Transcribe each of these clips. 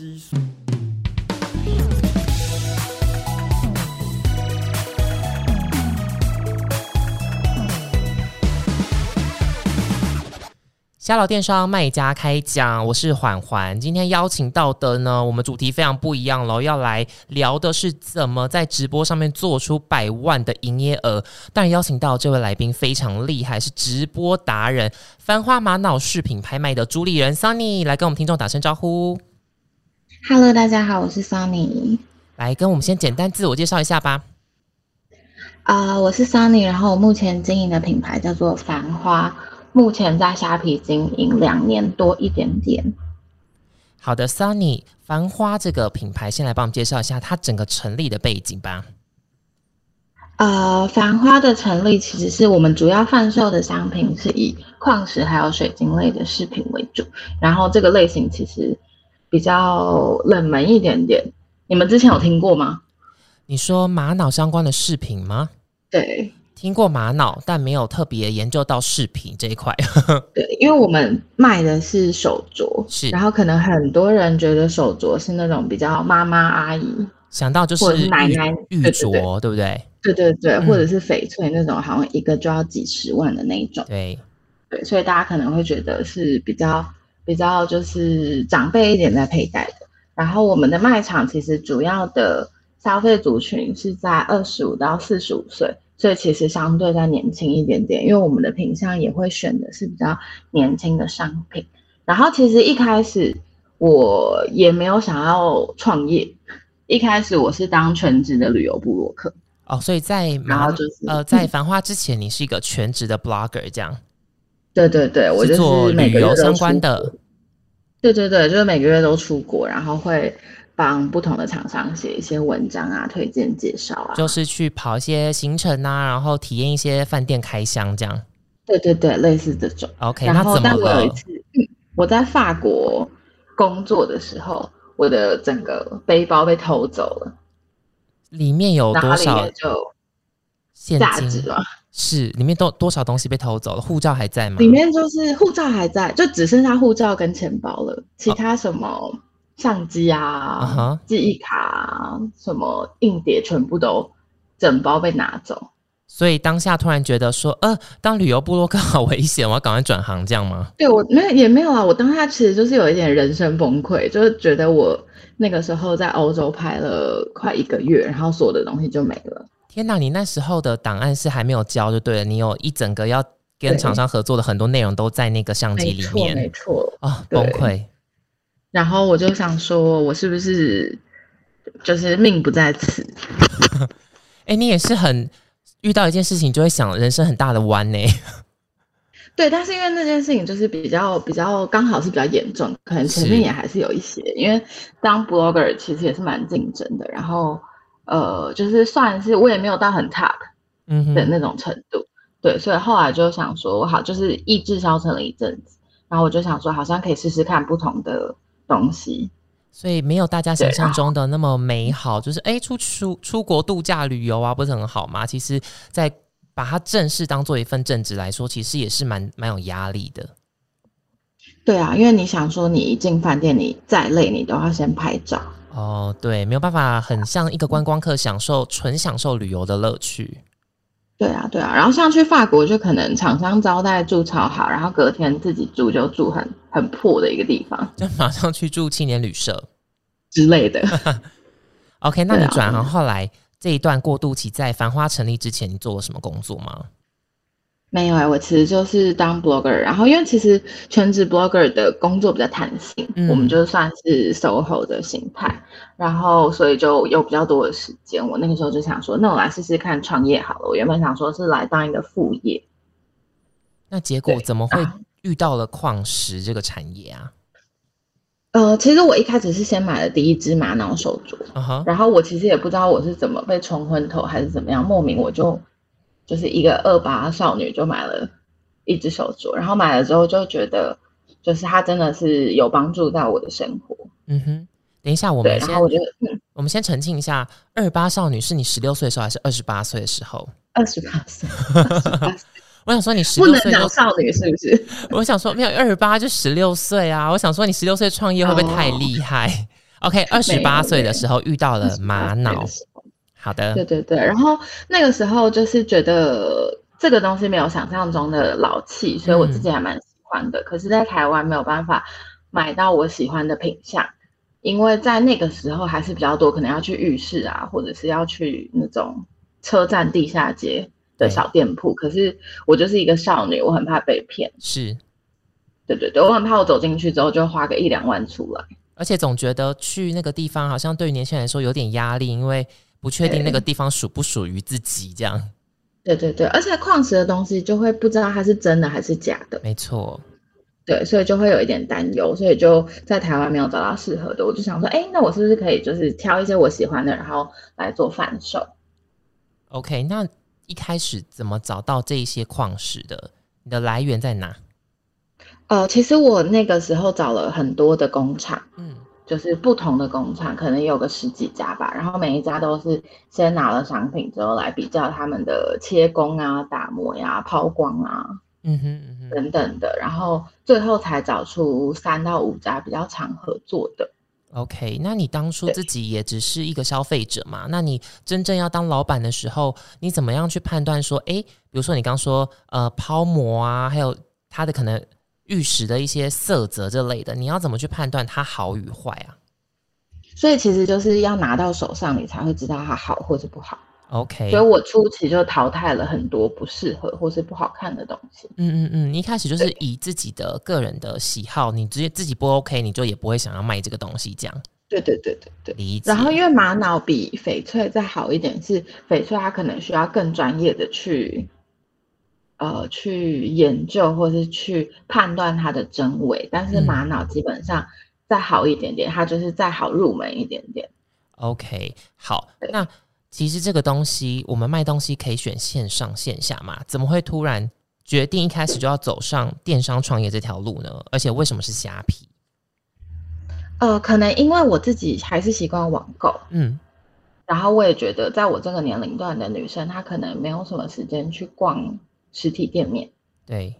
七岁。家老电商卖家开讲，我是缓缓。今天邀请到的呢，我们主题非常不一样喽，要来聊的是怎么在直播上面做出百万的营业额。当然，邀请到这位来宾非常厉害，是直播达人，繁花玛瑙饰品拍卖的主理人 Sunny，来跟我们听众打声招呼。Hello，大家好，我是 Sunny。来跟我们先简单自我介绍一下吧。啊、我是 Sunny，然后我目前经营的品牌叫做繁花，目前在虾皮经营两年多一点点。好的，Sunny，繁花这个品牌，先来帮我们介绍一下它整个成立的背景吧。呃，繁花的成立其实是我们主要贩售的商品是以矿石还有水晶类的饰品为主，然后这个类型其实比较冷门一点点。你们之前有听过吗？你说玛瑙相关的饰品吗？对听过玛瑙，但没有特别研究到饰品这一块。对，因为我们卖的是手镯，是然后可能很多人觉得手镯是那种比较妈妈阿姨，想到就是是奶奶玉镯，对不对？对对对，嗯或者是翡翠那种，好像一个就要几十万的那一种。对，对，所以大家可能会觉得是比较比较就是长辈一点在佩戴的。然后我们的卖场其实主要的消费族群是在二十五到四十五岁，所以其实相对在年轻一点点，因为我们的品相也会选的是比较年轻的商品。然后其实一开始我也没有想要创业，一开始我是当全职的旅游部落客。哦，所以在然后就是呃，在繁花之前，你是一个全职的 blogger，这样对对对，我就是做旅游相关的国。对对对，就是每个月都出国，然后会帮不同的厂商写一些文章啊、推荐介绍啊。就是去跑一些行程啊，然后体验一些饭店开箱这样。对对对，类似这种。OK，然后，但我有一？次，嗯我在法国工作的时候，我的整个背包被偷走了，里面有多少面就现金价值？嘛，是里面都多少东西被偷走了？护照还在吗？里面就是护照还在，就只剩下护照跟钱包了，其他什么相机啊记忆卡啊、什么硬碟全部都整包被拿走。所以当下突然觉得说，呃，当旅游部落客好危险，我要赶快转行，这样吗？对我没有也没有啊，我当下其实就是有一点人生崩溃，就是觉得我那个时候在欧洲拍了快一个月，然后所有的东西就没了。天哪，你那时候的档案是还没有交就对了，你有一整个要跟对厂商合作的很多内容都在那个相机里面，没面错。啊、哦崩溃。然后我就想说，我是不是就是命不在此？哎、你也是很遇到一件事情就会想人生很大的弯呢。对，但是因为那件事情就是比较比较刚好是比较严重，可能前面也还是有一些，因为当 blogger 其实也是蛮竞争的，然后呃，就是算是我也没有到很嗯，的那种程度，对，所以后来就想说，好，就是意志消沉了一阵子，然后我就想说，好像可以试试看不同的东西，所以没有大家想象中的那么美好，就是哎、出出出国度假旅游啊，不是很好吗？其实，在把它正式当做一份正职来说，其实也是蛮蛮有压力的。对啊，因为你想说，你一进饭店，你再累，你都要先拍照，哦，对，没有办法很像一个观光客享受纯享受旅游的乐趣。对啊，对啊，然后像去法国，就可能厂商招待住超好，然后隔天自己住就住很很破的一个地方 就马上去住青年旅社。之类的。OK，那你转行后来这一段过渡期，在繁花成立之前，你做了什么工作吗？没有哎、我其实就是当 blogger，然后因为其实全职 blogger 的工作比较弹性，嗯我们就算是 SOHO 的形态，然后所以就有比较多的时间。我那个时候就想说，那我来试试看创业好了。我原本想说是来当一个副业，那结果怎么会啊遇到了矿石这个产业啊？呃，其实我一开始是先买了第一只玛瑙手镯，然后我其实也不知道我是怎么被冲昏头还是怎么样，莫名我就就是一个二八少女就买了一只手镯，然后买了之后就觉得，就是它真的是有帮助到我的生活。嗯哼。等一下，我对，们先我就嗯，我们先澄清一下，二八少女是你十六岁的时候还是二十八岁的时候？二十八岁，28岁 我想说你十六岁就讲少女是不是？我想说没有二十八就十六岁啊！我想说你十六岁创业会不会太厉害？OK，二十八岁的时候遇到了玛瑙好的对，对对，然后那个时候就是觉得这个东西没有想象中的老气，所以我自己还蛮喜欢的。可是，在台湾没有办法买到我喜欢的品相，因为在那个时候还是比较多，可能要去浴室啊，或者是要去那种车站地下街的小店铺。可是我就是一个少女，我很怕被骗。是，对对对，我很怕我走进去之后就花个一两万出来。而且总觉得去那个地方好像对于年轻人来说有点压力，因为不确定那个地方属不属于自己，这样对对对，而且矿石的东西就会不知道它是真的还是假的。没错。对，所以就会有一点担忧，所以就在台湾没有找到适合的，我就想说，哎，那我是不是可以就是挑一些我喜欢的，然后来做贩售？OK，那一开始怎么找到这一些矿石的？你的来源在哪？呃，其实我那个时候找了很多的工厂，嗯，就是不同的工厂，可能有个十几家吧，然后每一家都是先拿了商品之后来比较他们的切工啊、打磨呀、抛光啊嗯哼嗯哼，等等的，然后最后才找出三到五家比较常合作的。OK，那你当初自己也只是一个消费者嘛？那你真正要当老板的时候，你怎么样去判断说，诶，比如说你刚说呃抛膜啊，还有它的可能玉石的一些色泽这类的，你要怎么去判断它好与坏啊所以其实就是要拿到手上，你才会知道它好或是不好。？OK，所以我初期就淘汰了很多不适合或是不好看的东西。嗯嗯嗯，你一开始就是以自己的个人的喜好，你直接自己不 OK，你就也不会想要卖这个东西，这样对对对对对。然后因为玛瑙比翡翠再好一点，是翡翠它可能需要更专业的去，呃，去研究或是去判断它的真伪，但是嗯玛瑙基本上再好一点点，它就是再好入门一点点。OK，好，那其实这个东西，我们卖东西可以选线上线下嘛？怎么会突然决定一开始就要走上电商创业这条路呢？而且为什么是虾皮？呃，可能因为我自己还是习惯网购，嗯，然后我也觉得，在我这个年龄段的女生，她可能没有什么时间去逛实体店面。对，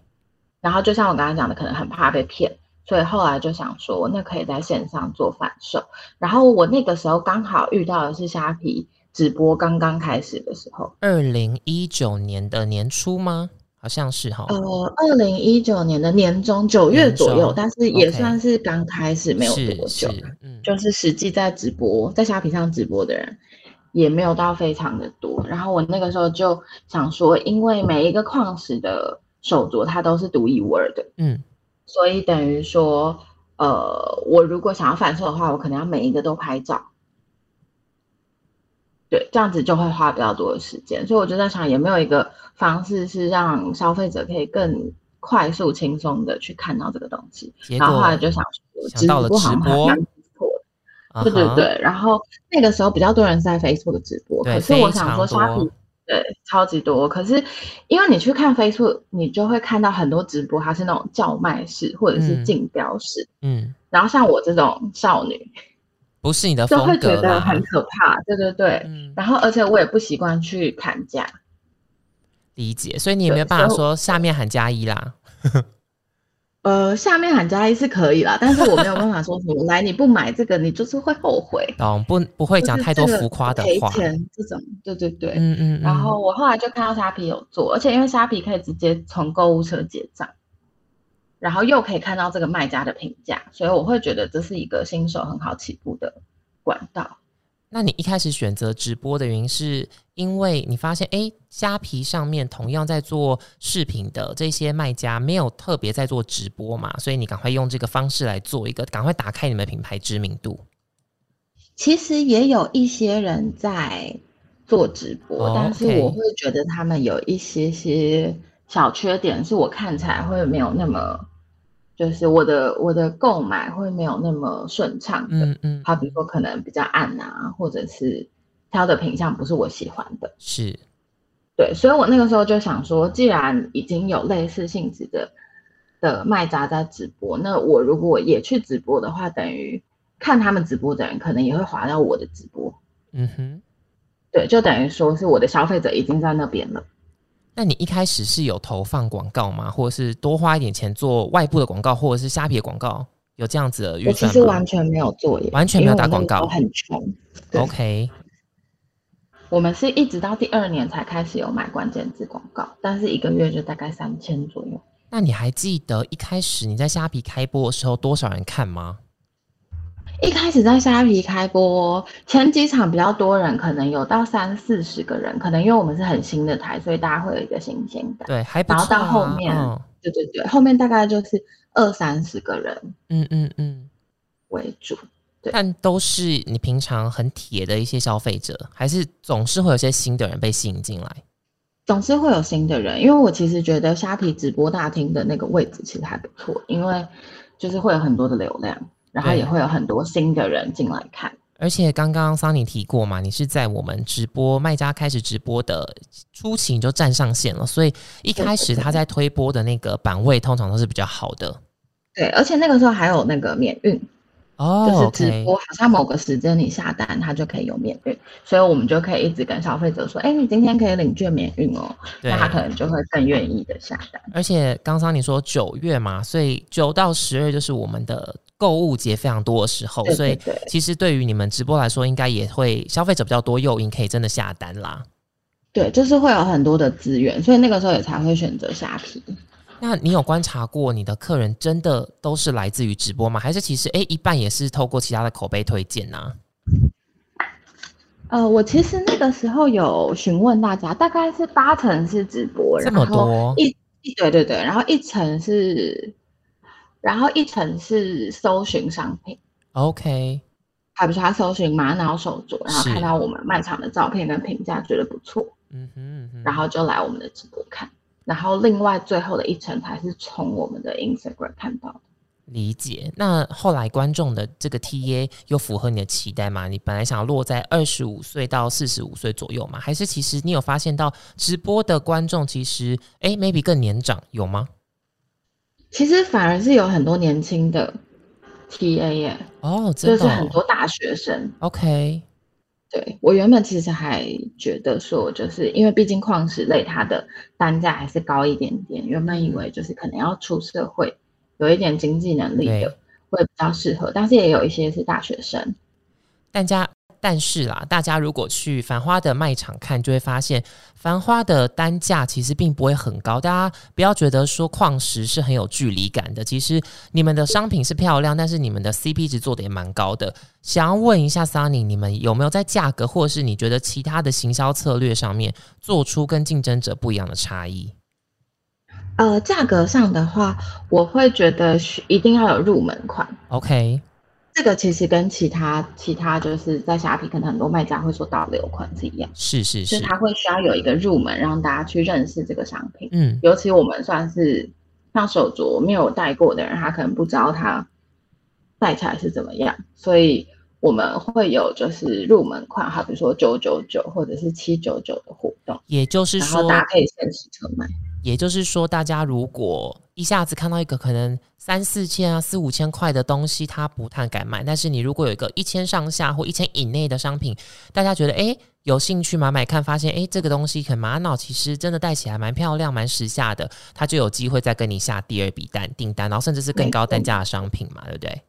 然后就像我刚才讲的，可能很怕被骗，所以后来就想说，那可以在线上做贩售。然后我那个时候刚好遇到的是虾皮直播刚刚开始的时候，二零一九年的年初吗？好像是哈。呃，二零一九年的年中九月左右，但是也算是刚开始没有多久，嗯，就是实际在直播在虾皮上直播的人。也没有到非常的多，然后我那个时候就想说，因为每一个矿石的手镯它都是独一无二的，嗯，所以等于说，呃，我如果想要反射的话，我可能要每一个都拍照，对，这样子就会花比较多的时间。所以我就在想，有没有一个方式是让消费者可以更快速、轻松的去看到这个东西？然后后来就想说，想到了直播对对对，然后那个时候比较多人是在 Facebook 直播，对可是我想说非常多虾皮对超级多，可是因为你去看 Facebook，你就会看到很多直播，它是那种叫卖式或者是嗯。竞标式，嗯，然后像我这种少女不是你的就会风格啦觉得很。可怕，对对对，嗯，然后而且我也不习惯去砍价，理解，所以你也没有对办法说下面喊加一啦。呃，下面喊加一是可以啦，但是我没有办法说什么来你不买这个，你就是会后悔，懂不？不会讲太多浮夸的话。赔钱这种，对对对，嗯嗯嗯。然后我后来就看到虾皮有做，而且因为虾皮可以直接从购物车结账，然后又可以看到这个卖家的评价，所以我会觉得这是一个新手很好起步的管道。那你一开始选择直播的原因，是因为你发现，哎，虾皮上面同样在做视频的这些卖家没有特别在做直播嘛，所以你赶快用这个方式来做一个，赶快打开你们品牌知名度。其实也有一些人在做直播，哦但是我会觉得他们有一些些小缺点，是我看起来会没有那么，就是我的我的购买会没有那么顺畅的。嗯嗯，好比如说可能比较暗啊，或者是挑的品相不是我喜欢的，是对，所以我那个时候就想说，既然已经有类似性质的的卖家在直播，那我如果也去直播的话，等于看他们直播的人可能也会滑到我的直播，嗯哼。对，就等于说是我的消费者已经在那边了。那你一开始是有投放广告吗？或者是多花一点钱做外部的广告，或者是虾皮的广告？有这样子的预我其算吗实完全没有做耶，完全没有打广告很穷。？OK，我们是一直到第二年才开始有买关键字广告，但是一个月就大概三千左右。那你还记得一开始你在虾皮开播的时候多少人看吗？一开始在虾皮开播，前几场比较多人，可能有到三四十个人，可能因为我们是很新的台，所以大家会有一个新鲜感。对，还不然后。到后面嗯对对对，后面大概就是二三十个人嗯嗯嗯，为主。对但都是你平常很铁的一些消费者，还是总是会有些新的人被吸引进来？总是会有新的人，因为我其实觉得虾皮直播大厅的那个位置其实还不错，因为就是会有很多的流量，然后也会有很多新的人进来看。而且刚刚桑尼提过嘛，你是在我们直播卖家开始直播的初期你就站上线了，所以一开始他在推播的那个版位通常都是比较好的对，而且那个时候还有那个免运，哦。就是直播好像某个时间你下单，它就可以有免运，所以我们就可以一直跟消费者说，哎，你今天可以领券免运哦，对那他可能就会更愿意的下单。而且刚刚你说九月嘛，所以九到十月就是我们的购物节非常多的时候，对所以其实对于你们直播来说，应该也会消费者比较多诱因，可以真的下单啦。对，就是会有很多的资源，所以那个时候也才会选择虾皮。那你有观察过你的客人真的都是来自于直播吗？还是其实诶一半也是透过其他的口碑推荐呢、呃，我其实那个时候有询问大家，大概是八成是直播，这么然后多？一一对对对，然后一层是，然后一层是搜寻商品，OK，还不是他搜寻玛瑙手镯，然后看到我们卖场的照片跟评价，觉得不错，嗯哼嗯哼，然后就来我们的直播看，然后另外最后的一层才是从我们的 Instagram 看到的。理解。那后来观众的这个 TA 又符合你的期待吗？你本来想落在二十五岁到四十五岁左右吗？还是其实你有发现到直播的观众其实诶 maybe 更年长有吗？其实反而是有很多年轻的 TA 耶，哦，真的、就是哦、很多大学生。OK，对我原本其实还觉得说，就是因为毕竟矿石类它的单价还是高一点点，原本以为就是可能要出社会，有一点经济能力的会比较适合，但是也有一些是大学生。大家但是啦，大家如果去繁花的卖场看，就会发现繁花的单价其实并不会很高。大家不要觉得说矿石是很有距离感的，其实你们的商品是漂亮，但是你们的 CP 值做的也蛮高的。想要问一下 Sunny，你们有没有在价格或者是你觉得其他的行销策略上面做出跟竞争者不一样的差异？呃，价格上的话，我会觉得需一定要有入门款。OK，这个其实跟其他其他就是在虾皮，可能很多卖家会说导流款是一样，是是，就是是它会需要有一个入门，让大家去认识这个商品。嗯，尤其我们算是像手镯没有戴过的人，他可能不知道它戴起来是怎么样，所以我们会有就是入门款，好比说九九九或者是七九九的活动，也就是说，大家可以限时车买。也就是说，大家如果一下子看到一个可能三四千啊、四五千块的东西，他不太敢买。但是你如果有一个一千上下或一千以内的商品，大家觉得诶有兴趣买买看，发现诶这个东西很玛瑙，其实真的戴起来蛮漂亮、蛮时下的，他就有机会再跟你下第二笔单订单，然后甚至是更高单价的商品嘛，对不对？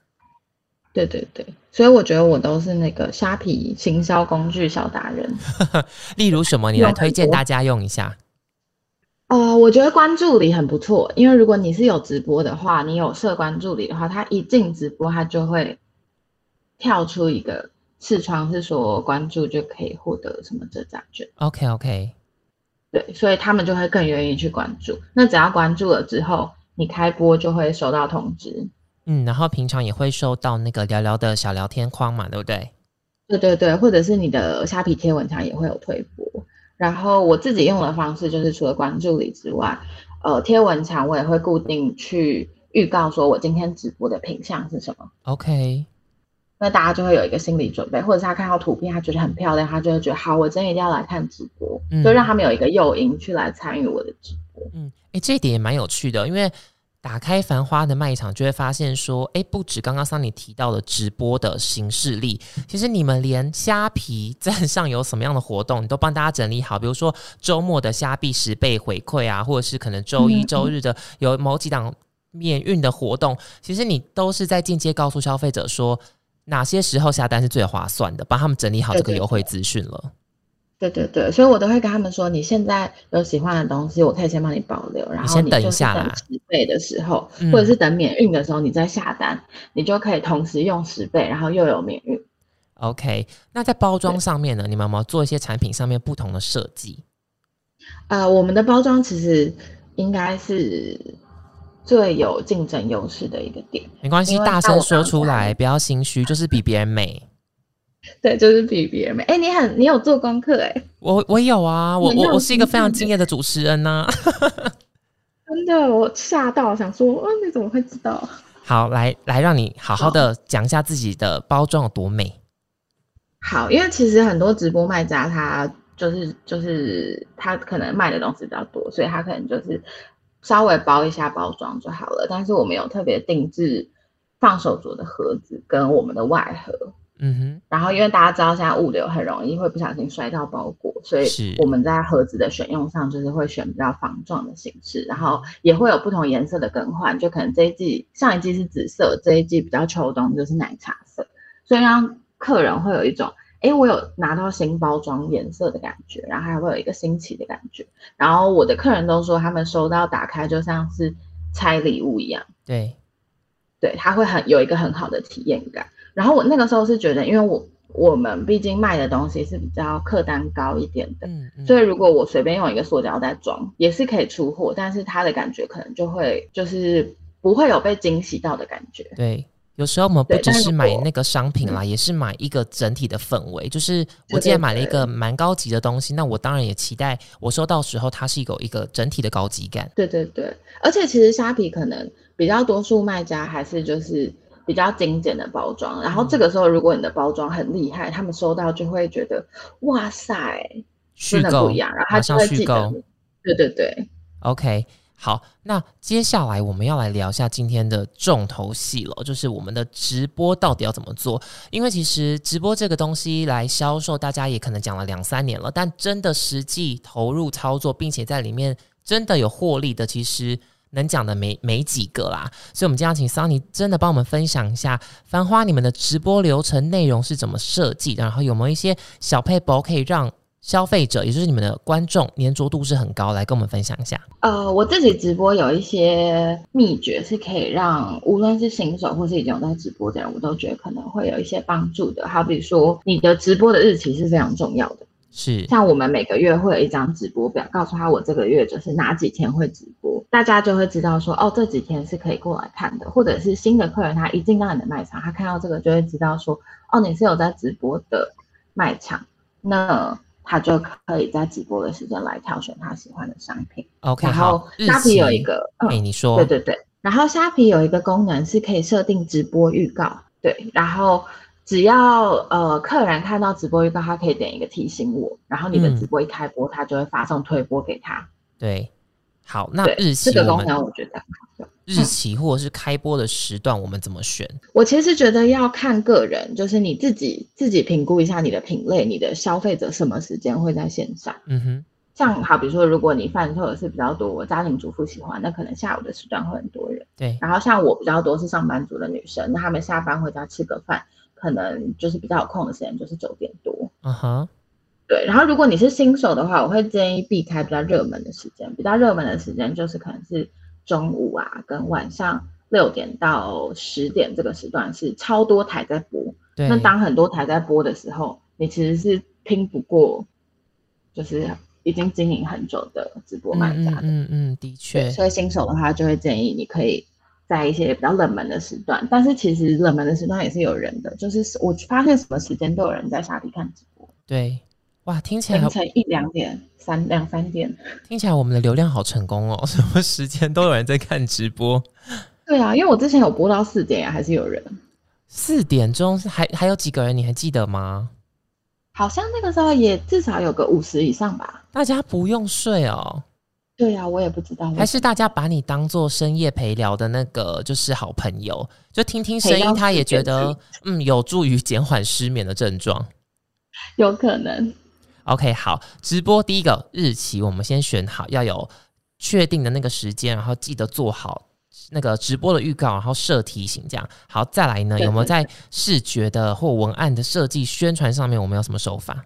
对对对，所以我觉得我都是那个虾皮行销工具小达人。例如什么，你来推荐大家用一下。呃，我觉得关注里很不错，因为如果你是有直播的话，你有设关注里的话，它一进直播，它就会跳出一个视窗，是说关注就可以获得什么折价券。OK OK，对，所以他们就会更愿意去关注。那只要关注了之后，你开播就会收到通知。嗯，然后平常也会收到那个聊聊的小聊天框嘛，对不对？对对对，或者是你的虾皮贴文墙也会有推播。然后我自己用的方式就是除了关注里之外，呃，贴文墙我也会固定去预告说我今天直播的品相是什么。OK，那大家就会有一个心理准备，或者是他看到图片，他觉得很漂亮，他就会觉得好，我真的一定要来看直播，嗯就让他们有一个诱因去来参与我的直播。嗯，诶，这一点也蛮有趣的，因为打开繁花的卖场，就会发现说，哎，不止刚刚桑尼提到的直播的形式力，其实你们连虾皮 站上有什么样的活动，你都帮大家整理好，比如说周末的虾币十倍回馈啊，或者是可能周一、嗯周日的有某几档。免运的活动，其实你都是在间接告诉消费者说哪些时候下单是最划算的，帮他们整理好这个优惠资讯了。对对对，所以我都会跟他们说，你现在有喜欢的东西，我可以先帮你保留，然后先等一下啦，十倍的时候，或者是等免运的时候，你再下单，你就可以同时用十倍，然后又有免运。OK，那在包装上面呢，你们有没有做一些产品上面不同的设计？呃，我们的包装其实应该是最有竞争优势的一个点。没关系，大声说出来，不要心虚，就是比别人美。对，就是比别人美。哎，你很，你有做功课哎？我我有啊，我我我是一个非常敬业的主持人呢。真的，我吓到，想说，哦，你怎么会知道？好，来来，让你好好的讲一下自己的包装有多美。好，因为其实很多直播卖家，他就是就是他可能卖的东西比较多，所以他可能就是稍微包一下包装就好了。但是我们有特别定制放手镯的盒子跟我们的外盒。嗯哼，然后因为大家知道现在物流很容易会不小心摔到包裹，所以我们在盒子的选用上就是会选比较防撞的形式，然后也会有不同颜色的更换，就可能这一季上一季是紫色，这一季比较秋冬就是奶茶色，所以让客人会有一种哎我有拿到新包装颜色的感觉，然后还会有一个新奇的感觉，然后我的客人都说他们收到打开就像是拆礼物一样，对，对他会很有一个很好的体验感。然后我那个时候是觉得，因为我我们毕竟卖的东西是比较客单高一点的，所以如果我随便用一个塑胶袋装，也是可以出货，但是它的感觉可能就会就是不会有被惊喜到的感觉。对，有时候我们不只是买那个商品啦，也是买一个整体的氛围。就是我既然买了一个蛮高级的东西，那我当然也期待我收到时候它是有一个整体的高级感。对对对，而且其实虾皮可能比较多数卖家还是就是。比较精简的包装，然后这个时候如果你的包装很厉害，他们收到就会觉得哇塞，真的不一样，然后他就会记得。对对对，OK，好，那接下来我们要来聊一下今天的重头戏了，就是我们的直播到底要怎么做？因为其实直播这个东西来销售，大家也可能讲了两三年了，但真的实际投入操作，并且在里面真的有获利的，其实。能讲的没没几个啦，所以我们今天要请 Sunny 真的帮我们分享一下《繁花》你们的直播流程内容是怎么设计的，然后有没有一些小配包可以让消费者，也就是你们的观众粘着度是很高，来跟我们分享一下。呃，我自己直播有一些秘诀是可以让无论是新手或是已经有在直播的人，我都觉得可能会有一些帮助的。好比说，你的直播的日期是非常重要的。是，像我们每个月会有一张直播表，告诉他我这个月就是哪几天会直播，大家就会知道说，哦，这几天是可以过来看的，或者是新的客人他一进到你的卖场，他看到这个就会知道说，哦，你是有在直播的卖场，那他就可以在直播的时间来挑选他喜欢的商品。OK，然后虾皮有一个，哎，你说，对对对，然后虾皮有一个功能是可以设定直播预告，对，然后。只要呃客人看到直播预告，他可以点一个提醒我，然后你的直播一开播，他就会发送推播给他。对，好，那日期这个功能我觉得日期或者是开播的时段，我们怎么选？我其实觉得要看个人，就是你自己自己评估一下你的品类，你的消费者什么时间会在线上。嗯哼，像好比如说，如果你贩售的是比较多，我家庭主妇喜欢，那可能下午的时段会很多人。对，然后像我比较多是上班族的女生，那他们下班回家吃个饭。可能就是比较有空的时间，就是九点多。嗯哼，对。然后如果你是新手的话，我会建议避开比较热门的时间。比较热门的时间就是可能是中午啊，跟晚上六点到十点这个时段是超多台在播。对。那当很多台在播的时候，你其实是拼不过，就是已经经营很久的直播卖家的。嗯嗯，的确。所以新手的话，就会建议你可以。在一些比较冷门的时段，但是其实冷门的时段也是有人的，就是我发现什么时间都有人在下地看直播。对，哇，听起来凌晨一两点、三两三点，听起来我们的流量好成功哦，什么时间都有人在看直播。对啊，因为我之前有播到四点，还是有人。四点钟还还有几个人，你还记得吗？好像那个时候也至少有个五十以上吧。大家不用睡哦。对呀，我也不知道，还是大家把你当做深夜陪聊的那个，就是好朋友，就听听声音，他也觉得嗯，有助于减缓失眠的症状，有可能。OK，好，直播第一个日期，我们先选好，要有确定的那个时间，然后记得做好那个直播的预告，然后设提醒这样。好，再来呢，有没有在视觉的或文案的设计、宣传上面，我们有什么手法？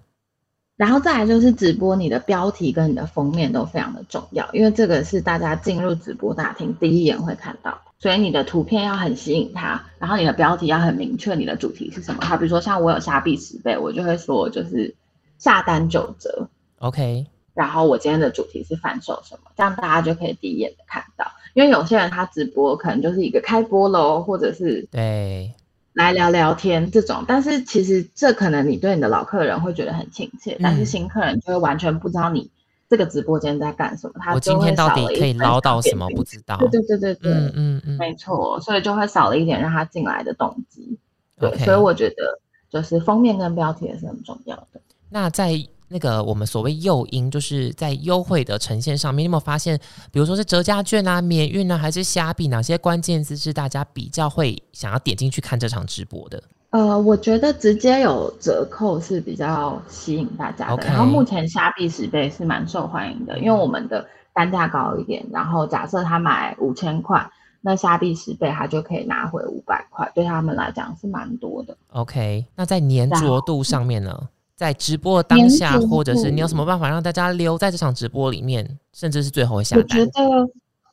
然后再来就是直播，你的标题跟你的封面都非常的重要，因为这个是大家进入直播大厅第一眼会看到，所以你的图片要很吸引他，然后你的标题要很明确，你的主题是什么。好，比如说像我有虾币十倍，我就会说就是下单九折，OK，然后我今天的主题是反手什么，这样大家就可以第一眼的看到。因为有些人他直播可能就是一个开播喽，或者是对，来聊聊天这种，但是其实这可能你对你的老客人会觉得很亲切，但是嗯新客人就会完全不知道你这个直播间在干什么，他我今天到底可以捞到什么？不知道。对对对对对，嗯嗯嗯没错，所以就会少了一点让他进来的动机。对所以我觉得就是封面跟标题也是很重要的。那在那个我们所谓诱因，就是在优惠的呈现上面，你有没有发现，比如说是折价券啊、免运啊，还是虾币，哪些关键字是大家比较会想要点进去看这场直播的？呃，我觉得直接有折扣是比较吸引大家然后目前虾币十倍是蛮受欢迎的，因为我们的单价高一点，然后假设他买五千块，那虾币十倍他就可以拿回五百块，对他们来讲是蛮多的。OK，那在粘然着度上面呢？在直播的当下，或者是你有什么办法让大家留在这场直播里面，甚至是最后会下我觉？得，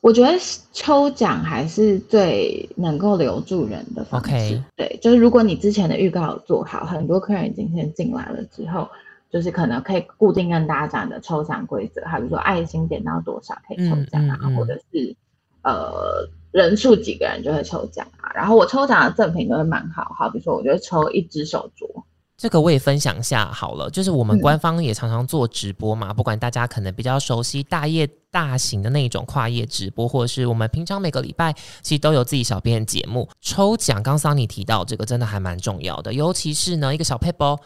我觉得抽奖还是最能够留住人的方式。OK 对，就是如果你之前的预告有做好，很多客人已经先进来了之后，就是可能可以固定跟大家讲的抽奖规则，还比如说爱心点到多少可以抽奖啊，嗯嗯嗯或者是呃人数几个人就会抽奖啊。然后我抽奖的赠品都会蛮好，好比如说我就会抽一只手镯。这个我也分享一下好了，就是我们嗯官方也常常做直播嘛，不管大家可能比较熟悉大业大型的那种跨业直播，或者是我们平常每个礼拜其实都有自己小编的节目抽奖。刚桑你提到这个真的还蛮重要的，尤其是呢一个小 paper，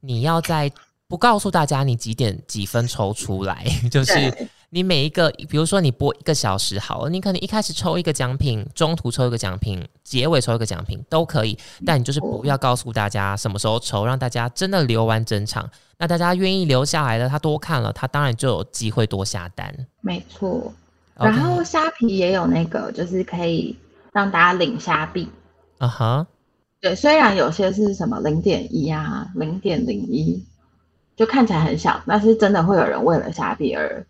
你要在不告诉大家你几点几分抽出来，就是对你每一个，比如说你播一个小时好了，你可能一开始抽一个奖品，中途抽一个奖品，结尾抽一个奖品都可以，但你就是不要告诉大家什么时候抽，让大家真的留完整场。那大家愿意留下来的，他多看了，他当然就有机会多下单。没错。然后虾皮也有那个，就是可以让大家领虾币。啊哈，对，虽然有些是什么零点一啊、零点零一，就看起来很小，但是真的会有人为了虾币而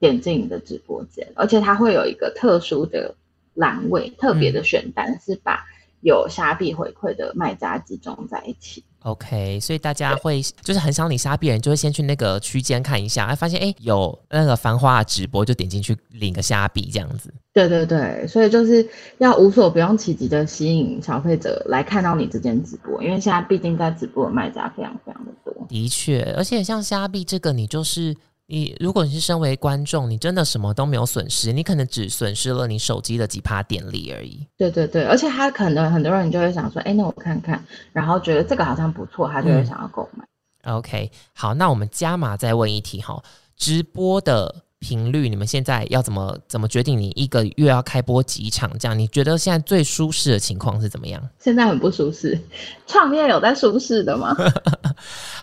点进你的直播间，而且它会有一个特殊的栏位，特别的选单是把有虾币回馈的卖家集中在一起。OK，所以大家会就是很想领虾币人，就会先去那个区间看一下，哎，发现哎有那个繁花直播，就点进去领个虾币这样子。对对对，所以就是要无所不用其极的吸引消费者来看到你这间直播，因为现在毕竟在直播的卖家非常非常的多。的确，而且像虾币这个，你就是你，如果你是身为观众，你真的什么都没有损失，你可能只损失了你手机的几趴电力而已。对对对，而且他可能很多人就会想说，哎，那我看看，然后觉得这个好像不错，他就会嗯想要购买。OK，好，那我们加码再问一题哈，直播的频率，你们现在要怎么怎么决定？你一个月要开播几场？这样你觉得现在最舒适的情况是怎么样？现在很不舒适，创业有在舒适的吗？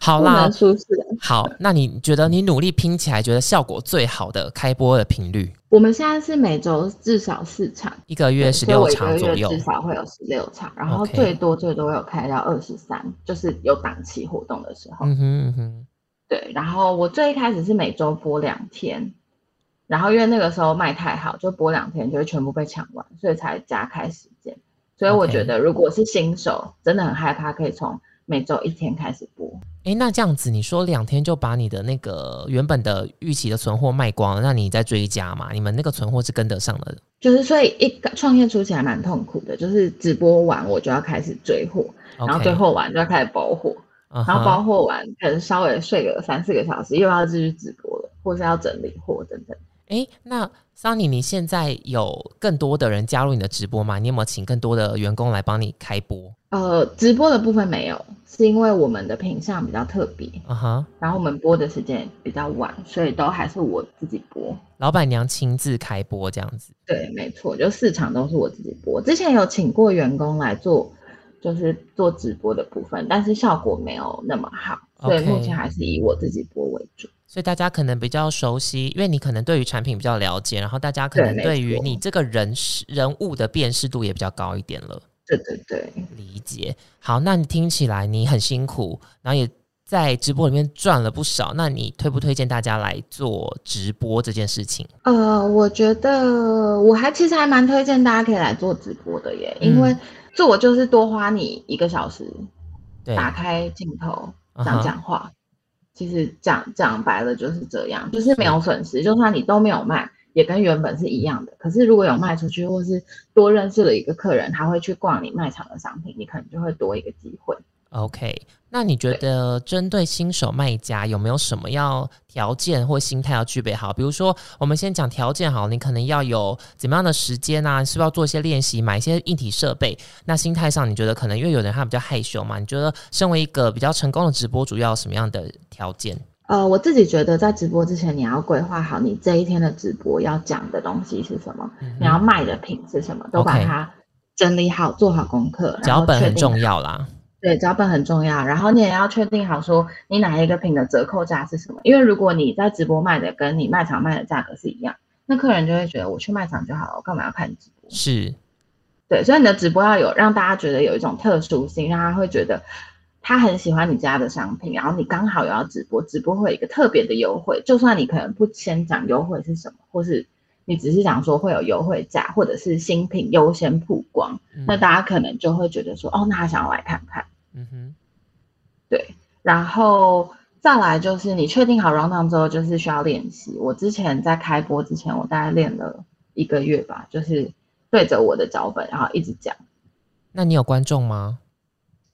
好啦，舒适。好，那你觉得你努力拼起来，觉得效果最好的开播的频率，我们现在是每周至少四场，一个月十六场左右至少会有十六场，然后最多最多有开到二十三，就是有档期活动的时候。嗯哼嗯哼，对，然后我最一开始是每周播两天，然后因为那个时候卖太好，就播两天就会全部被抢完，所以才加开时间。所以我觉得，如果是新手，真的很害怕，可以从每周一天开始播。诶，那这样子，你说两天就把你的那个原本的预期的存货卖光了，那你再追加嘛？你们那个存货是跟得上的就是所以一个创业初期还蛮痛苦的，就是直播完我就要开始追货，然后追货完就要开始包货，嗯然后包哼货完可能稍微睡个三四个小时，又要继续直播了，或是要整理货等等。诶，那 Sunny，你现在有更多的人加入你的直播吗？你有没有请更多的员工来帮你开播？呃，直播的部分没有，是因为我们的品相比较特别，啊哈，然后我们播的时间也比较晚，所以都还是我自己播。老板娘亲自开播这样子。对，没错，就四场都是我自己播。之前有请过员工来做，就是做直播的部分，但是效果没有那么好。所以 OK 目前还是以我自己播为主。所以大家可能比较熟悉，因为你可能对于产品比较了解，然后大家可能对于你这个人事人物的辨识度也比较高一点了。对对对，理解。好，那你听起来你很辛苦，然后也在直播里面赚了不少。那你推不推荐大家来做直播这件事情？呃，我觉得我还其实还蛮推荐大家可以来做直播的耶，因为嗯做就是多花你一个小时，对，打开镜头讲讲话。其实讲讲白了就是这样，就是没有损失，就算你都没有卖，也跟原本是一样的。可是如果有卖出去，或是多认识了一个客人，他会去逛你卖场的商品，你可能就会多一个机会。OK，那你觉得针对新手卖家有没有什么要条件或心态要具备好？比如说，我们先讲条件好，你可能要有怎么样的时间啊？是不是要做一些练习，买一些硬体设备？那心态上，你觉得可能因为有的人他比较害羞嘛？你觉得身为一个比较成功的直播主，要什么样的条件？呃，我自己觉得在直播之前，你要规划好你这一天的直播要讲的东西是什么，嗯你要卖的品是什么，都把它整理好，做好功课。脚本很重要啦。对，脚本很重要，然后你也要确定好说你哪一个品的折扣价是什么，因为如果你在直播卖的跟你卖场卖的价格是一样，那客人就会觉得我去卖场就好了，我干嘛要看直播？是，对，所以你的直播要有让大家觉得有一种特殊性，让他会觉得他很喜欢你家的商品，然后你刚好有要直播，直播会有一个特别的优惠，就算你可能不先讲优惠是什么，或是你只是想说会有优惠价，或者是新品优先曝光，嗯那大家可能就会觉得说，哦，那他想要来看看。嗯哼，对，然后再来就是你确定好 round down 之后，就是需要练习。我之前在开播之前，我大概练了一个月吧，就是对着我的脚本，然后一直讲。那你有观众吗？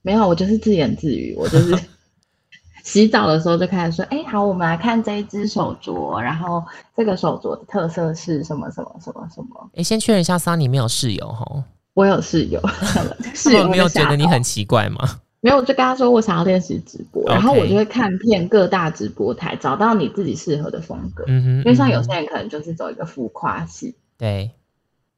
没有，我就是自言自语，我就是 洗澡的时候就开始说，哎，好，我们来看这一只手镯，然后这个手镯的特色是什么什么什么什么。哎，先确认一下，桑尼没有室友哈，我有室友，室友 们没有觉得你很奇怪吗？没有，我就跟他说我想要练习直播然后我就会看遍各大直播台，找到你自己适合的风格。嗯哼，因为像有些人可能就是走一个浮夸系，对，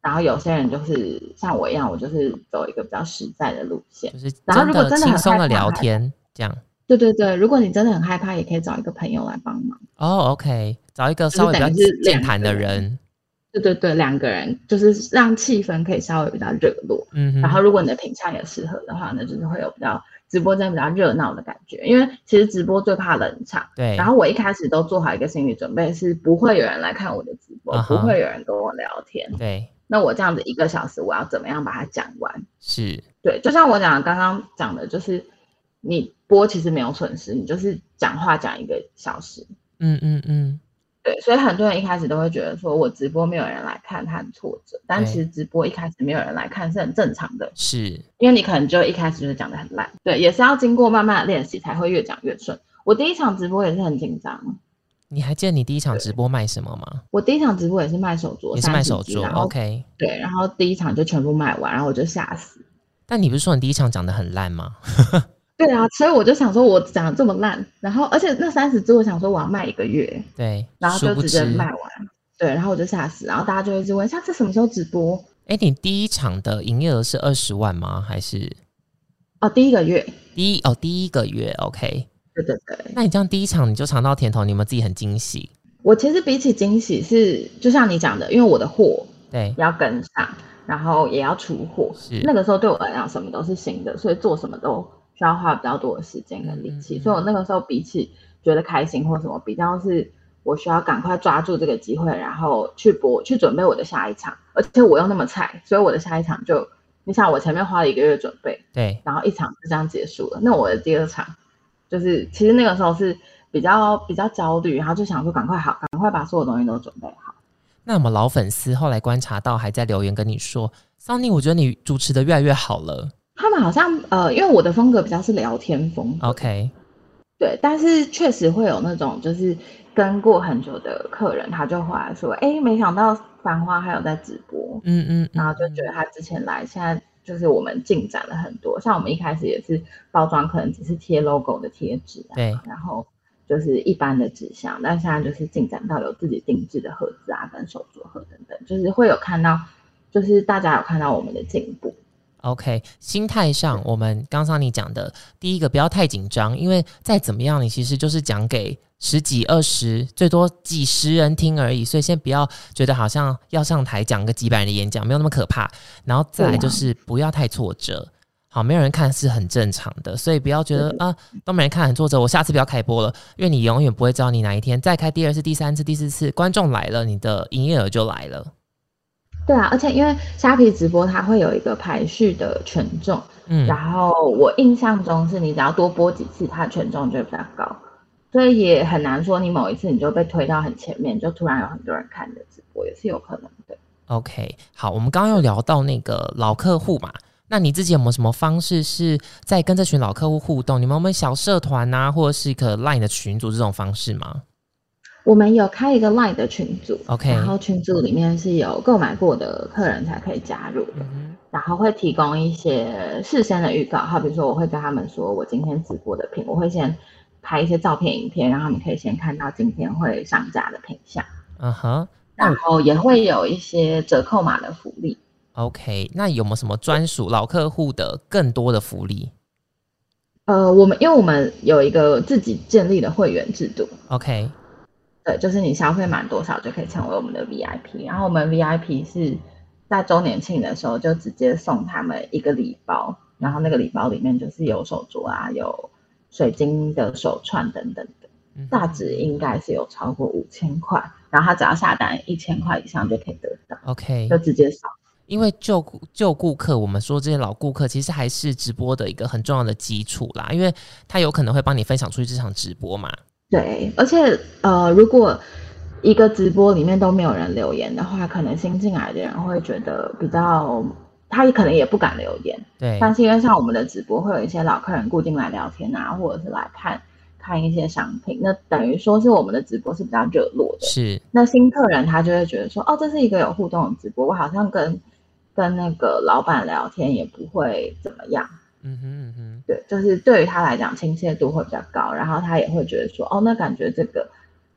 然后有些人就是像我一样，我就是走一个比较实在的路线就。是然后如果真的很轻松的聊天这样。对对对，如果你真的很害怕，也可以找一个朋友来帮忙。哦，OK，找一个稍微比较健谈的人人，对对对，两个人就是让气氛可以稍微比较热络。嗯哼，然后如果你的品相也适合的话，那就是会有比较直播间比较热闹的感觉。因为其实直播最怕冷场。对，然后我一开始都做好一个心理准备，是不会有人来看我的直播不会有人跟我聊天。对那我这样子一个小时，我要怎么样把它讲完？是，对，就像我讲刚刚讲的，就是你播其实没有损失，你就是讲话讲一个小时。嗯嗯嗯，对，所以很多人一开始都会觉得说我直播没有人来看，他很挫折。但其实直播一开始没有人来看是很正常的，是，因为你可能就一开始就讲的很烂。对，也是要经过慢慢的练习才会越讲越顺。我第一场直播也是很紧张，你还记得你第一场直播卖什么吗？我第一场直播也是卖手镯，也是卖手镯，OK。对，然后第一场就全部卖完，然后我就吓死。但你不是说你第一场讲的很烂吗？对啊，所以我就想说，我讲的这么烂，然后而且那三十只，我想说我要卖一个月，对，然后就直接，卖完。对，然后我就吓死，然后大家就会一直问下次什么时候直播？哎，你第一场的营业额是二十万吗？还是哦，第一个月，第一哦第一个月？OK，对对对。那你这样第一场你就尝到甜头，你有没有自己很惊喜？我其实比起惊喜是，就像你讲的，因为我的货对，要跟上，然后也要出货，是那个时候对我来讲什么都是新的，所以做什么都需要花比较多的时间跟力气。嗯嗯嗯所以我那个时候比起觉得开心或什么，比较是我需要赶快抓住这个机会，然后去播去准备我的下一场。而且我又那么菜，所以我的下一场就，你想我前面花了一个月准备，对，然后一场就这样结束了。那我的第二场就是，其实那个时候是比较比较焦虑，然后就想说赶快好，赶快把所有东西都准备好。那我们老粉丝后来观察到，还在留言跟你说，桑尼，我觉得你主持的越来越好了。他们好像呃，因为我的风格比较是聊天风 OK，对，但是确实会有那种就是跟过很久的客人，他就回来说，哎，没想到繁花还有在直播，嗯嗯，然后就觉得他之前来，现在就是我们进展了很多。像我们一开始也是包装，可能只是贴 logo 的贴纸、啊，对，然后就是一般的纸箱，但现在就是进展到有自己定制的盒子啊，跟手镯盒等等，就是会有看到，就是大家有看到我们的进步。OK，心态上，我们刚刚你讲的第一个不要太紧张，因为再怎么样，你其实就是讲给十几、二十，最多几十人听而已，所以先不要觉得好像要上台讲个几百人的演讲，没有那么可怕。然后再来就是不要太挫折，好，没有人看是很正常的，所以不要觉得啊都没人看很挫折，我下次不要开播了，因为你永远不会知道你哪一天再开第二次、第三次、第四次，观众来了，你的营业额就来了。对啊，而且因为虾皮直播它会有一个排序的权重，嗯，然后我印象中是你只要多播几次，它的权重就比较高，所以也很难说你某一次你就被推到很前面，就突然有很多人看的直播也是有可能的。OK，好，我们刚刚又聊到那个老客户嘛，那你自己有没有什么方式是在跟这群老客户互动？你们有没有小社团啊，或者是一个 Line 的群组这种方式吗？我们有开一个 Line 的群组，OK，然后群组里面是有购买过的客人才可以加入的，然后会提供一些事先的预告，好比如说我会跟他们说我今天直播的品，我会先拍一些照片、影片，让他们可以先看到今天会上架的品相，嗯哼，然后也会有一些折扣码的福利，OK，那有没有什么专属老客户的更多的福利？呃，我们因为我们有一个自己建立的会员制度，OK。对，就是你消费满多少就可以成为我们的 VIP，然后我们 VIP 是在周年庆的时候就直接送他们一个礼包，然后那个礼包里面就是有手镯啊，有水晶的手串等等的，价值应该是有超过五千块，然后他只要下单一千块以上就可以得到，OK，就直接送。因为旧旧顾客，我们说这些老顾客其实还是直播的一个很重要的基础啦，因为他有可能会帮你分享出去这场直播嘛。对，而且呃，如果一个直播里面都没有人留言的话，可能新进来的人会觉得比较，他也可能也不敢留言。对，但是因为像我们的直播会有一些老客人固定来聊天啊，或者是来看看一些商品，那等于说是我们的直播是比较热络的。是，那新客人他就会觉得说，哦，这是一个有互动的直播，我好像跟跟那个老板聊天也不会怎么样。嗯哼嗯哼，对，就是对于他来讲亲切度会比较高，然后他也会觉得说，哦，那感觉这个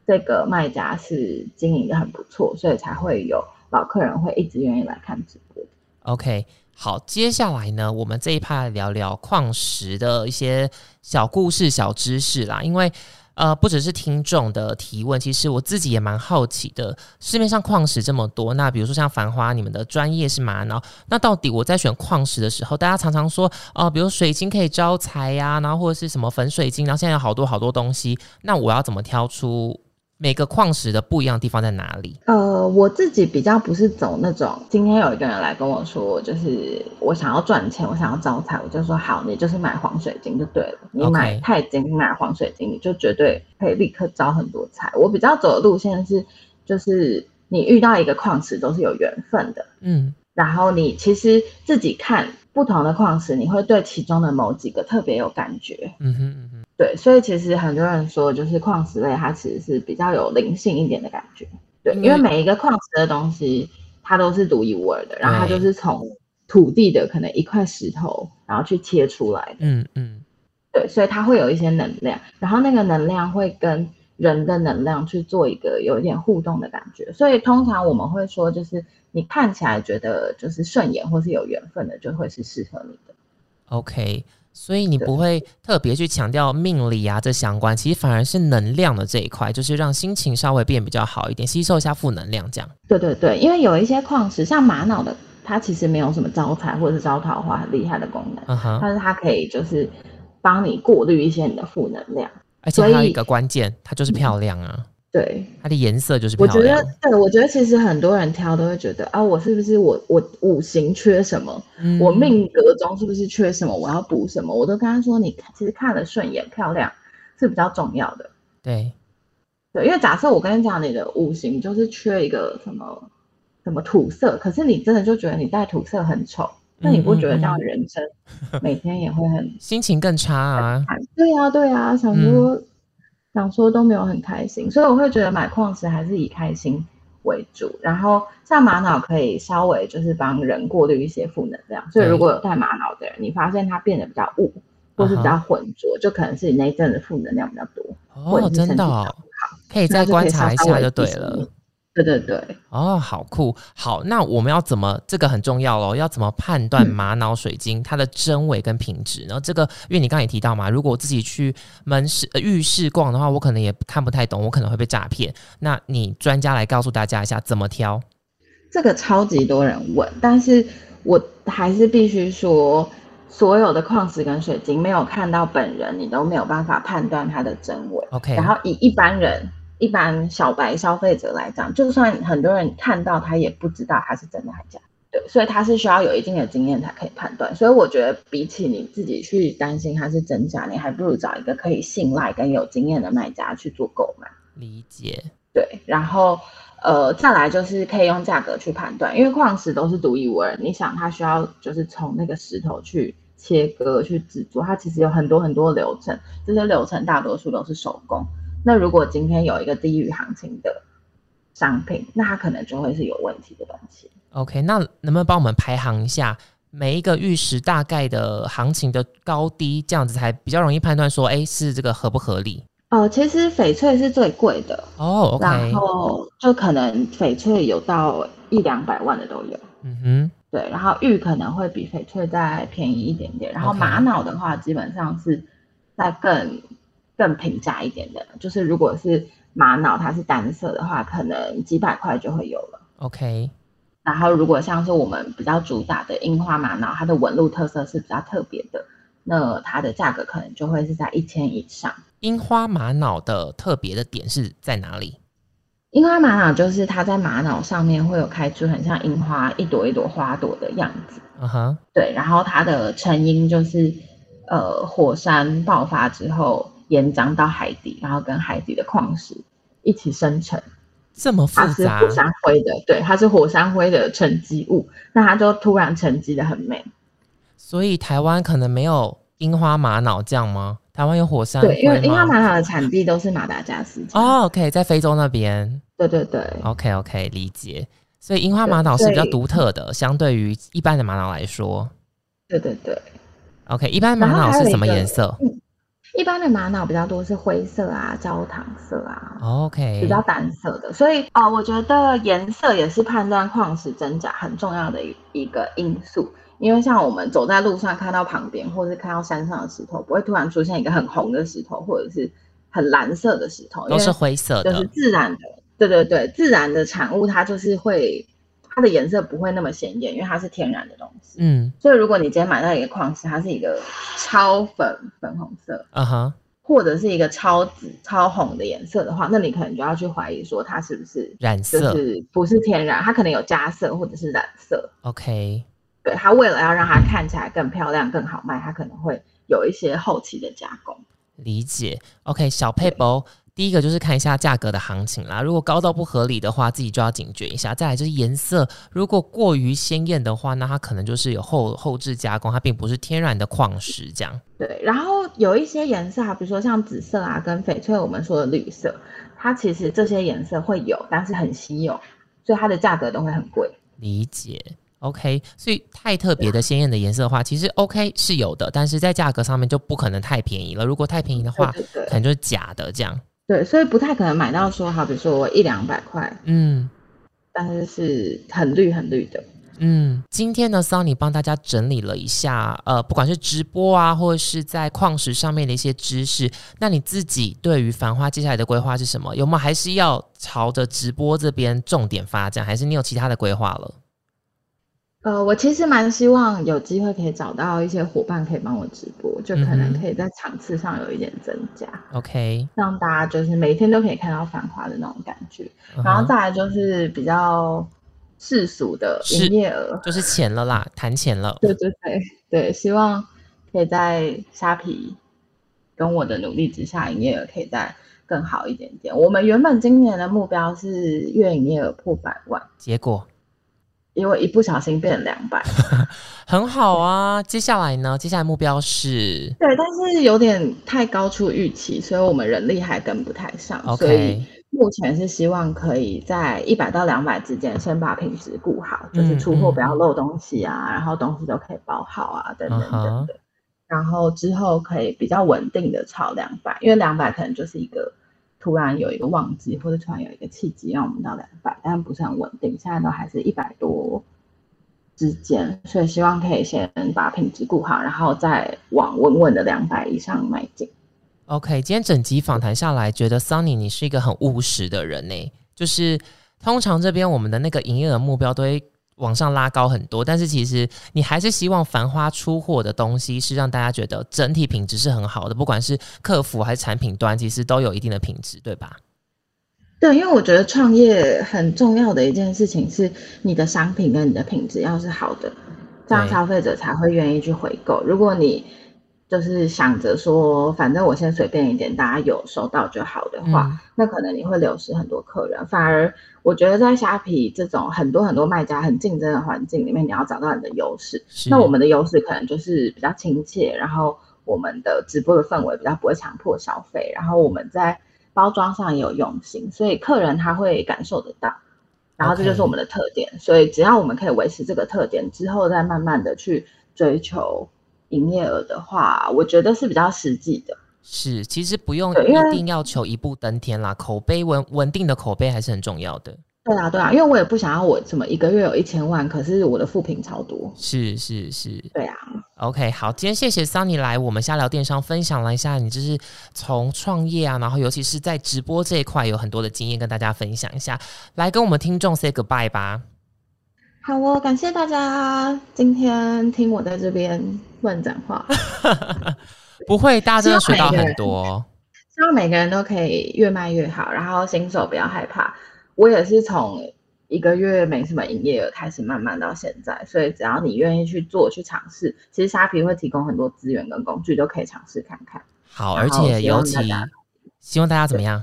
这个卖家是经营的很不错，所以才会有老客人会一直愿意来看直播。OK，好，接下来呢，我们这一趴聊聊矿石的一些小故事、小知识啦，因为。呃，不只是听众的提问，其实我自己也蛮好奇的。市面上矿石这么多，那比如说像繁花，你们的专业是玛瑙，那到底我在选矿石的时候，大家常常说，哦，比如水晶可以招财呀，然后或者是什么粉水晶，然后现在有好多好多东西，那我要怎么挑出？每个矿石的不一样的地方在哪里？呃，我自己比较不是走那种，今天有一个人来跟我说，就是我想要赚钱，我想要招财，我就说好，你就是买黄水晶就对了。你买钛金，你买黄水晶，你就绝对可以立刻招很多财。我比较走的路线是，就是你遇到一个矿石都是有缘分的，嗯，然后你其实自己看不同的矿石，你会对其中的某几个特别有感觉，嗯哼嗯哼。对，所以其实很多人说，就是矿石类，它其实是比较有灵性一点的感觉。对，因为每一个矿石的东西，它都是独一无二的，然后它就是从土地的可能一块石头，然后去切出来的。嗯嗯。对，所以它会有一些能量，然后那个能量会跟人的能量去做一个有一点互动的感觉。所以通常我们会说，就是你看起来觉得就是顺眼或是有缘分的，就会是适合你的。OK。所以你不会特别去强调命理啊这相关，其实反而是能量的这一块，就是让心情稍微变比较好一点，吸收一下负能量这样。对对对，因为有一些矿石，像玛瑙的，它其实没有什么招财或者是招桃花很厉害的功能，但是它可以就是帮你过滤一些你的负能量。而且还有一个关键，它就是漂亮啊。对，它的颜色就是。我觉得，对我觉得其实很多人挑都会觉得啊，我是不是我我五行缺什么？我命格中是不是缺什么？我要补什么？我都跟他说，你其实看了顺眼、漂亮是比较重要的。对，对，因为假设我跟你讲，你的五行就是缺一个什么什么土色，可是你真的就觉得你带土色很丑，那你不觉得这样人生每天也会很心情更差啊？对啊，对啊，想说。想说都没有很开心，所以我会觉得买矿石还是以开心为主。然后像玛瑙可以稍微就是帮人过滤一些负能量，所以如果有戴玛瑙的人，你发现它变得比较雾，或是比较浑浊，就可能是你那一阵的负能量比较多，哦，真的，好，可以再观察一下就对了。对对对，哦，好酷，好，那我们要怎么？这个很重要哦，要怎么判断玛瑙水晶它的真伪跟品质？然后这个，因为你刚刚也提到嘛，如果我自己去门市、呃浴室逛的话，我可能也看不太懂，我可能会被诈骗。那你专家来告诉大家一下怎么挑？这个超级多人问，但是我还是必须说，所有的矿石跟水晶没有看到本人，你都没有办法判断它的真伪。OK，然后以一般人、一般小白消费者来讲，就算很多人看到，他也不知道它是真的还是假的。对，所以他是需要有一定的经验才可以判断。所以我觉得，比起你自己去担心它是真假，你还不如找一个可以信赖跟有经验的卖家去做购买。理解。对，然后呃，再来就是可以用价格去判断，因为矿石都是独一无二。你想，它需要就是从那个石头去切割、去制作，它其实有很多很多流程，这些流程大多数都是手工。那如果今天有一个低于行情的商品，那它可能就会是有问题的东西。OK，那能不能帮我们排行一下每一个玉石大概的行情的高低，这样子才比较容易判断说，哎，是这个合不合理？哦、其实翡翠是最贵的，哦，OK，然后就可能翡翠有到一两百万的都有。嗯哼，对，然后玉可能会比翡翠再便宜一点点，然后玛瑙的话，基本上是在更更平价一点的，就是如果是玛瑙它是单色的话，可能几百块就会有了。OK，然后如果像是我们比较主打的樱花玛瑙，它的纹路特色是比较特别的，那它的价格可能就会是在一千以上。樱花玛瑙的特别的点是在哪里？樱花玛瑙就是它在玛瑙上面会有开出很像樱花一朵一朵花朵的样子。嗯哼，对，然后它的成因就是，呃，火山爆发之后延长到海底，然后跟海底的矿石一起生成，这么复杂它是火山灰的，对，它是火山灰的沉积物，那它就突然沉积的很美。所以台湾可能没有樱花玛瑙这样吗？台湾有火山对，因为？樱花玛瑙的产地都是马达加斯加。哦，OK，在非洲那边对对对，，OK OK，理解。所以樱花玛瑙是比较对独特的，相对于一般的玛瑙来说。对对对。OK，一般玛瑙是什么颜色一般的玛瑙比较多是灰色啊、焦糖色啊，？OK，比较单色的，所以哦，我觉得颜色也是判断矿石真假很重要的一一个因素。因为像我们走在路上看到旁边，或是看到山上的石头，不会突然出现一个很红的石头，或者是很蓝色的石头，都是灰色就是的。自然的，对对对，自然的产物它就是会它的颜色不会那么显眼，因为它是天然的东西。嗯所以如果你今天买到一个矿石，它是一个超粉粉红色，嗯哼，或者是一个超紫、超红的颜色的话，那你可能就要去怀疑说它是不是染色。是不是天然，它可能有加色或者是染色。OK，对，它为了要让它看起来更漂亮、更好卖，它可能会有一些后期的加工。理解。OK，小配包。第一个就是看一下价格的行情啦，如果高到不合理的话，自己就要警觉一下。再来就是颜色，如果过于鲜艳的话，那它可能就是有后后置加工，它并不是天然的矿石这样。对，然后有一些颜色啊，比如说像紫色啊，跟翡翠我们说的绿色，它其实这些颜色会有，但是很稀有，所以它的价格都会很贵。理解。OK，所以太特别的鲜艳的颜色的话，其实 OK 是有的，但是在价格上面就不可能太便宜了。如果太便宜的话，对对对可能就是假的这样。对，所以不太可能买到说，好比说我一两百块，嗯但是是很绿很绿的。嗯，今天呢，Sunny 帮大家整理了一下，呃，不管是直播啊，或者是在矿石上面的一些知识。那你自己对于繁花接下来的规划是什么？有没有还是要朝着直播这边重点发展，还是你有其他的规划了？呃，我其实蛮希望有机会可以找到一些伙伴可以帮我直播，就可能可以在场次上有一点增加，OK，让大家就是每天都可以看到繁华的那种感觉。嗯然后再来就是比较世俗的营业额，就是钱了啦，谈钱了。对对对对，希望可以在虾皮跟我的努力之下，营业额可以再更好一点点。我们原本今年的目标是月营业额破百万，结果因为一不小心变成两百。很好啊。接下来呢？接下来目标是对，但是有点太高出预期，所以我们人力还跟不太上。所以目前是希望可以在一百到两百之间，先把品质顾好，就是嗯出货嗯不要漏东西啊，然后东西都可以包好啊，等等等等。然后之后可以比较稳定的朝两百，因为两百可能就是一个突然有一个旺季，或者突然有一个契机让我们到两百，但不是很稳定，现在都还是一百多之间，所以希望可以先把品质顾好，然后再往稳稳的两百以上迈进。OK，今天整集访谈下来，觉得 Sunny 你是一个很务实的人呢。就是通常这边我们的那个营业额目标都会往上拉高很多，但是其实你还是希望繁花出货的东西是让大家觉得整体品质是很好的，不管是客服还是产品端，其实都有一定的品质，对吧？对，因为我觉得创业很重要的一件事情是你的商品跟你的品质要是好的，这样消费者才会愿意去回购。如果你就是想着说，反正我先随便一点，大家有收到就好的话，那可能你会流失很多客人。反而我觉得在虾皮这种很多很多卖家很竞争的环境里面，你要找到你的优势。那我们的优势可能就是比较亲切，然后我们的直播的氛围比较不会强迫消费，然后我们在包装上也有用心，所以客人他会感受得到。然后这就是我们的特点。所以只要我们可以维持这个特点之后，再慢慢的去追求。营业额的话，我觉得是比较实际的。是，其实不用一定要求一步登天啦，口碑稳稳定的口碑还是很重要的。对啊，对啊，因为我也不想要我怎么一个月有一千万，可是我的副评超多。是是是，对啊。OK，好，今天谢谢 Sunny 来我们瞎聊电商分享了一下，你就是从创业啊，然后尤其是在直播这一块有很多的经验跟大家分享一下，来跟我们听众 say goodbye 吧。好哦，感谢大家今天听我在这边乱讲话。不会，大家真的学到很多。希望每个人都可以越卖越好，然后新手不要害怕。我也是从一个月没什么营业额开始，慢慢到现在，所以只要你愿意去做、去尝试，其实虾皮会提供很多资源跟工具，都可以尝试看看。好，而且尤其希望大家怎么样？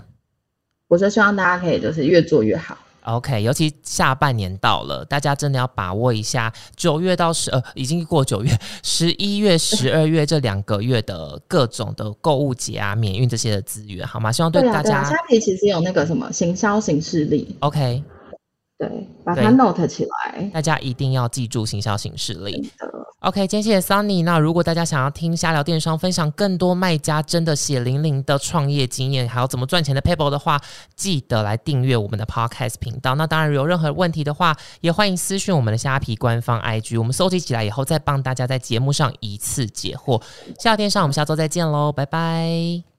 我是希望大家可以就是越做越好。OK，尤其下半年到了，大家真的要把握一下九月到十呃，已经过九月、十一月、十二月这两个月的各种的购物节啊、免运这些的资源，好吗？希望对大家。虾皮其实有那个什么行销形式力。OK。对，把它 note 起来。大家一定要记住行销形式力。OK，今天谢谢 Sunny。那如果大家想要听瞎聊电商，分享更多卖家真的血淋淋的创业经验，还有怎么赚钱的 paper 的话，记得来订阅我们的 podcast 频道。那当然，有任何问题的话，也欢迎私讯我们的虾皮官方 IG，我们搜集起来以后，再帮大家在节目上一次解惑。瞎聊电商，我们下周再见喽，拜拜。